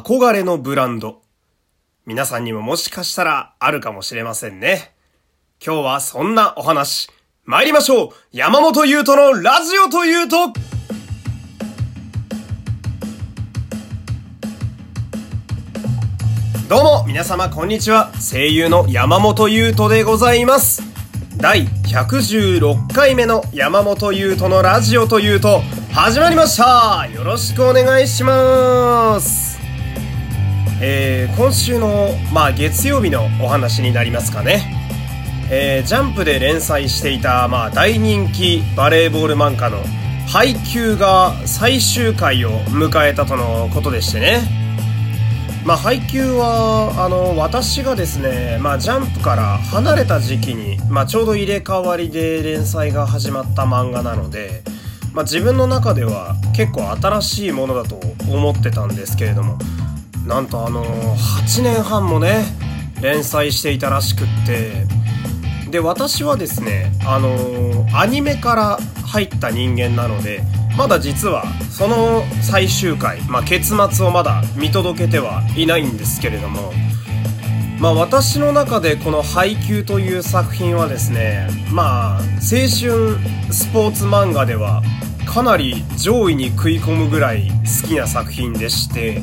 憧れのブランド。皆さんにももしかしたらあるかもしれませんね。今日はそんなお話、参りましょう。山本優斗のラジオというと。どうも皆様こんにちは。声優の山本優斗でございます。第116回目の山本優斗のラジオというと始まりました。よろしくお願いします。えー、今週の、まあ、月曜日のお話になりますかねえー、ジャンプで連載していた、まあ、大人気バレーボール漫画の配給が最終回を迎えたとのことでしてね。まあ、配給は、あの、私がですね、まあ、ジャンプから離れた時期に、まあ、ちょうど入れ替わりで連載が始まった漫画なので、まあ、自分の中では結構新しいものだと思ってたんですけれども、なんとあの、8年半もね、連載していたらしくって、で私はですねあのー、アニメから入った人間なのでまだ実はその最終回、まあ、結末をまだ見届けてはいないんですけれどもまあ私の中でこの配給という作品はですねまあ青春スポーツ漫画ではかなり上位に食い込むぐらい好きな作品でして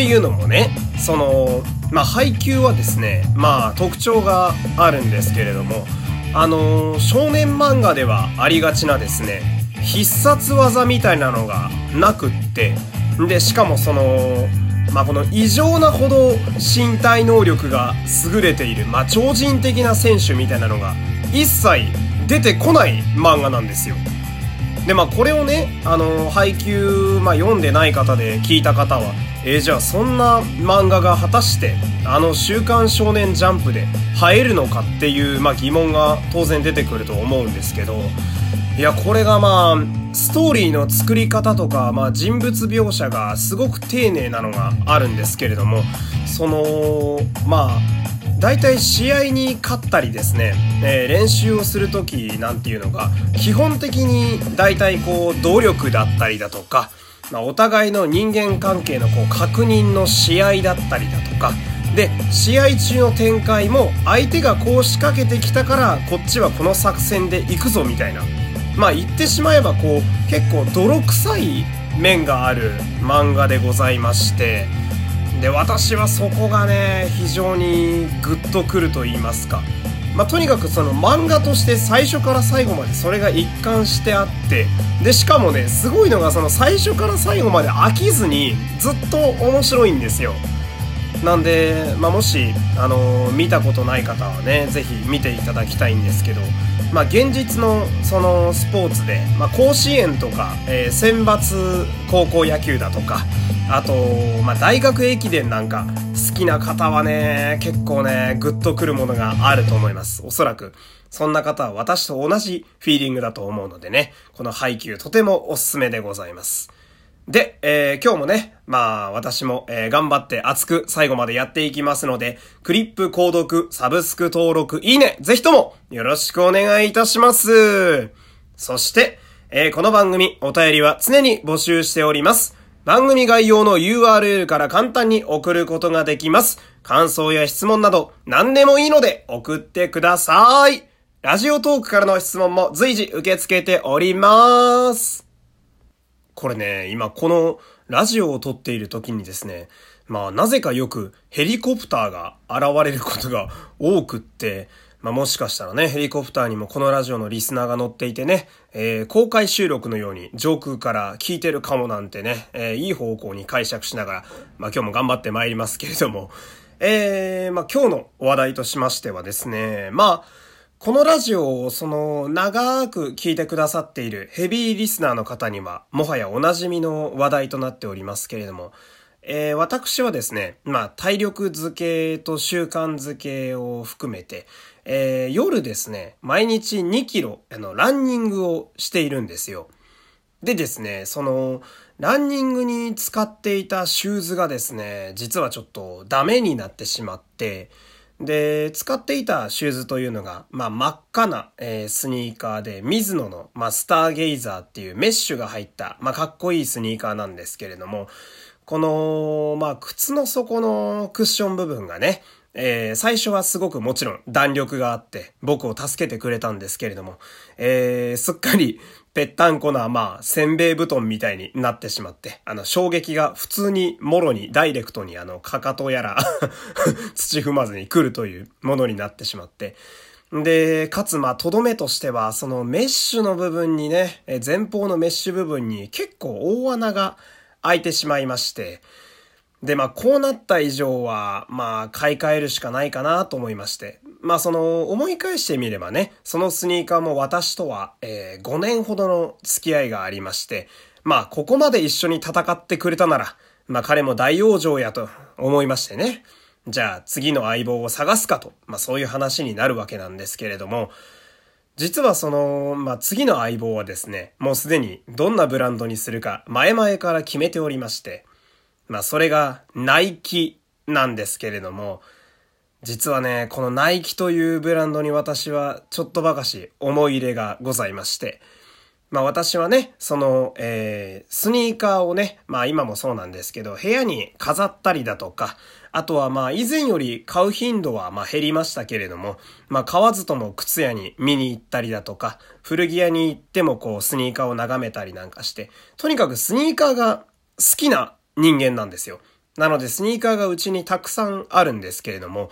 っていうのもねそのまあ配給はですねまあ特徴があるんですけれどもあの、少年漫画ではありがちなですね必殺技みたいなのがなくってでしかもそのまあ、この異常なほど身体能力が優れている、まあ、超人的な選手みたいなのが一切出てこない漫画なんですよ。でまあこれをねあの配給、まあ、読んでない方で聞いた方はえー、じゃあそんな漫画が果たしてあの「週刊少年ジャンプ」で映えるのかっていう、まあ、疑問が当然出てくると思うんですけどいやこれがまあストーリーの作り方とか、まあ、人物描写がすごく丁寧なのがあるんですけれどもそのまあ大体試合に勝ったりですね、えー、練習をする時なんていうのが基本的に大体こう努力だったりだとかまあ、お互いの人間関係のこう確認の試合だったりだとかで試合中の展開も相手がこう仕掛けてきたからこっちはこの作戦で行くぞみたいな。まあ言ってしまえばこう結構泥臭い面がある漫画でございましてで私はそこがね非常にグッとくると言いますか。まあ、とにかくその漫画として最初から最後までそれが一貫してあってでしかもねすごいのがその最初から最後まで飽きずにずっと面白いんですよ。なんで、まあ、もし、あのー、見たことない方はね是非見ていただきたいんですけどまあ、現実のそのスポーツで、まあ、甲子園とか、えー、選抜高校野球だとかあと、まあ、大学駅伝なんか好きな方はね結構ねグッとくるものがあると思いますおそらくそんな方は私と同じフィーリングだと思うのでねこの配給とてもおすすめでございますで、えー、今日もね、まあ、私も、えー、頑張って熱く最後までやっていきますので、クリップ購読、サブスク登録、いいね、ぜひとも、よろしくお願いいたします。そして、えー、この番組、お便りは常に募集しております。番組概要の URL から簡単に送ることができます。感想や質問など、何でもいいので送ってください。ラジオトークからの質問も随時受け付けております。これね、今このラジオを撮っている時にですね、まあなぜかよくヘリコプターが現れることが多くって、まあもしかしたらね、ヘリコプターにもこのラジオのリスナーが乗っていてね、えー、公開収録のように上空から聞いてるかもなんてね、えー、いい方向に解釈しながら、まあ今日も頑張って参りますけれども、えー、まあ今日の話題としましてはですね、まあ、このラジオをその長く聞いてくださっているヘビーリスナーの方にはもはやおなじみの話題となっておりますけれども、えー、私はですね、まあ体力づけと習慣づけを含めて、えー、夜ですね、毎日2キロあのランニングをしているんですよ。でですね、その、ランニングに使っていたシューズがですね、実はちょっとダメになってしまって、で、使っていたシューズというのが、まあ、真っ赤な、えー、スニーカーで、ミズノの、まあ、スターゲイザーっていうメッシュが入った、まあ、かっこいいスニーカーなんですけれども、この、まあ、靴の底のクッション部分がね、えー、最初はすごくもちろん弾力があって僕を助けてくれたんですけれども、えー、すっかりぺったんこな、まあ、せんべい布団みたいになってしまって、あの、衝撃が普通に、もろに、ダイレクトに、あの、かかとやら 土踏まずに来るというものになってしまって、で、かつ、まあ、とどめとしては、そのメッシュの部分にね、前方のメッシュ部分に結構大穴が開いてしまいまして、で、まあ、こうなった以上は、まあ、買い替えるしかないかなと思いまして。まあ、その、思い返してみればね、そのスニーカーも私とは、えー、5年ほどの付き合いがありまして、まあ、ここまで一緒に戦ってくれたなら、まあ、彼も大往生やと思いましてね。じゃあ、次の相棒を探すかと、まあ、そういう話になるわけなんですけれども、実はその、まあ、次の相棒はですね、もうすでにどんなブランドにするか前々から決めておりまして、まあそれがナイキなんですけれども、実はね、このナイキというブランドに私はちょっとばかし思い入れがございまして、まあ私はね、その、えー、スニーカーをね、まあ今もそうなんですけど、部屋に飾ったりだとか、あとはまあ以前より買う頻度はまあ減りましたけれども、まあ買わずとも靴屋に見に行ったりだとか、古着屋に行ってもこうスニーカーを眺めたりなんかして、とにかくスニーカーが好きな人間なんですよ。なのでスニーカーがうちにたくさんあるんですけれども、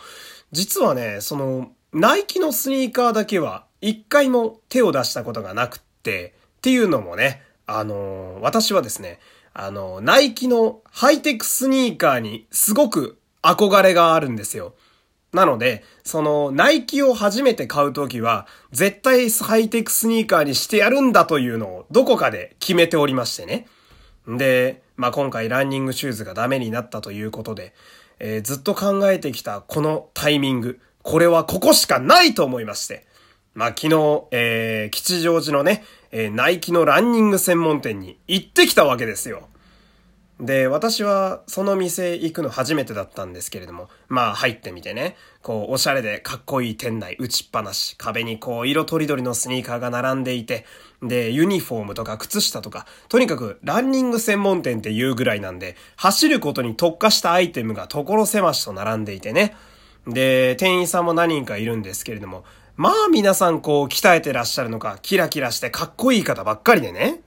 実はね、その、ナイキのスニーカーだけは一回も手を出したことがなくって、っていうのもね、あの私はですね、あのナイキのハイテクスニーカーにすごく憧れがあるんですよ。なので、その、ナイキを初めて買うときは、絶対ハイテクスニーカーにしてやるんだというのをどこかで決めておりましてね。で、まあ、今回ランニングシューズがダメになったということで、えー、ずっと考えてきたこのタイミング、これはここしかないと思いまして、まあ、昨日、えー、吉祥寺のね、えー、ナイキのランニング専門店に行ってきたわけですよ。で、私はその店行くの初めてだったんですけれども、まあ入ってみてね、こうおしゃれでかっこいい店内打ちっぱなし、壁にこう色とりどりのスニーカーが並んでいて、で、ユニフォームとか靴下とか、とにかくランニング専門店っていうぐらいなんで、走ることに特化したアイテムが所狭しと並んでいてね。で、店員さんも何人かいるんですけれども、まあ皆さんこう鍛えてらっしゃるのか、キラキラしてかっこいい方ばっかりでね。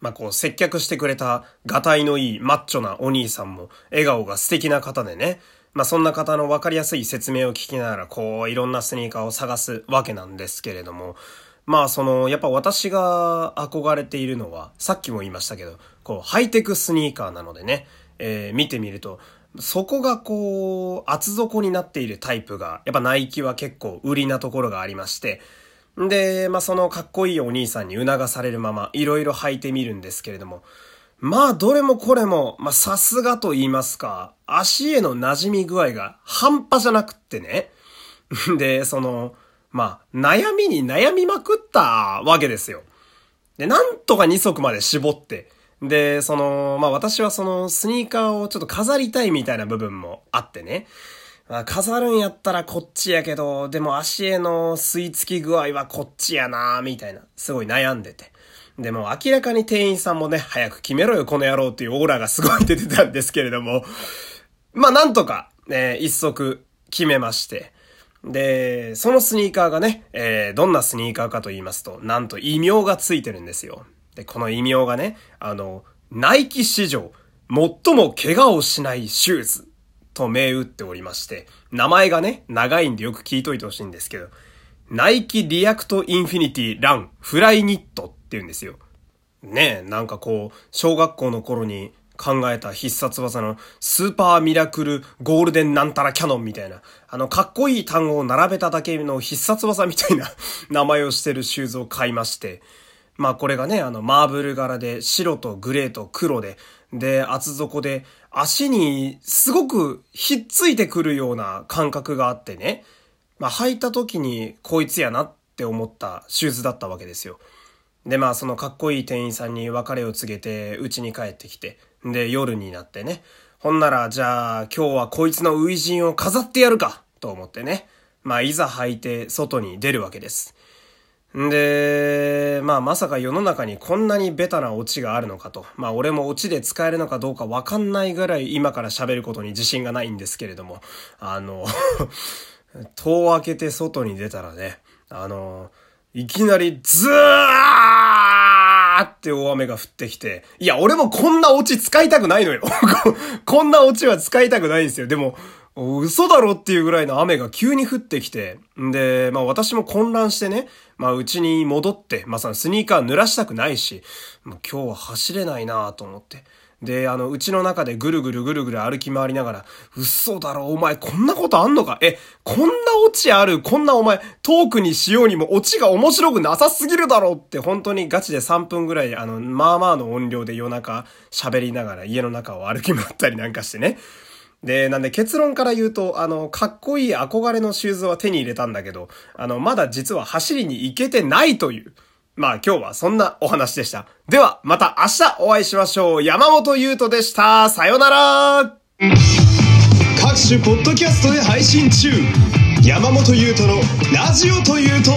まあ、こう、接客してくれた、がたいのいい、マッチョなお兄さんも、笑顔が素敵な方でね。まあ、そんな方のわかりやすい説明を聞きながら、こう、いろんなスニーカーを探すわけなんですけれども、まあ、その、やっぱ私が憧れているのは、さっきも言いましたけど、こう、ハイテクスニーカーなのでね、えー、見てみると、そこがこう、厚底になっているタイプが、やっぱナイキは結構売りなところがありまして、で、まあ、そのかっこいいお兄さんに促されるまま、いろいろ履いてみるんですけれども、まあ、どれもこれも、まあ、さすがと言いますか、足への馴染み具合が半端じゃなくってね。で、その、まあ、悩みに悩みまくったわけですよ。で、なんとか2足まで絞って、で、その、まあ私はそのスニーカーをちょっと飾りたいみたいな部分もあってね。まあ、飾るんやったらこっちやけど、でも足への吸い付き具合はこっちやなみたいな、すごい悩んでて。でも明らかに店員さんもね、早く決めろよこの野郎っていうオーラがすごい出てたんですけれども、まあなんとか、ね、一足決めまして、で、そのスニーカーがね、えー、どんなスニーカーかと言いますと、なんと異名がついてるんですよ。で、この異名がね、あの、ナイキ史上、最も怪我をしないシューズと銘打っておりまして、名前がね、長いんでよく聞いといてほしいんですけど、Nike React Infinity Run Flyknit って言うんですよ。ねえ、なんかこう、小学校の頃に考えた必殺技のスーパーミラクルゴールデンなんたらキャノンみたいな、あのかっこいい単語を並べただけの必殺技みたいな名前をしてるシューズを買いまして、まあこれがね、あのマーブル柄で白とグレーと黒で、で、厚底で足にすごくひっついてくるような感覚があってね、まあ履いた時にこいつやなって思ったシューズだったわけですよ。で、まあそのかっこいい店員さんに別れを告げて家に帰ってきて、で、夜になってね、ほんなら、じゃあ今日はこいつの初陣を飾ってやるかと思ってね、まあいざ履いて外に出るわけです。んで、まあまさか世の中にこんなにベタなオチがあるのかと。まあ俺もオチで使えるのかどうかわかんないぐらい今から喋ることに自信がないんですけれども、あの 戸を開けて外に出たらね、あの、いきなりズーって大雨が降ってきて、いや、俺もこんなオチ使いたくないのよ。こんなオチは使いたくないんですよ。でも、嘘だろっていうぐらいの雨が急に降ってきて、んで、まあ私も混乱してね、まあうちに戻って、まあそのスニーカー濡らしたくないし、もう今日は走れないなと思って。で、あの、うちの中でぐるぐるぐるぐる歩き回りながら、嘘だろ、お前こんなことあんのか？え、こんなオチある？こんなお前、トークにしようにもオチが面白くなさすぎるだろって本当にガチで3分ぐらい、あの、まあまあの音量で夜中喋りながら家の中を歩き回ったりなんかしてね。で、なんで結論から言うと、あの、かっこいい憧れのシューズは手に入れたんだけど、あの、まだ実は走りに行けてないという。まあ今日はそんなお話でした。では、また明日お会いしましょう。山本優斗でした。さよなら各種ポッドキャストで配信中。山本優斗のラジオというと、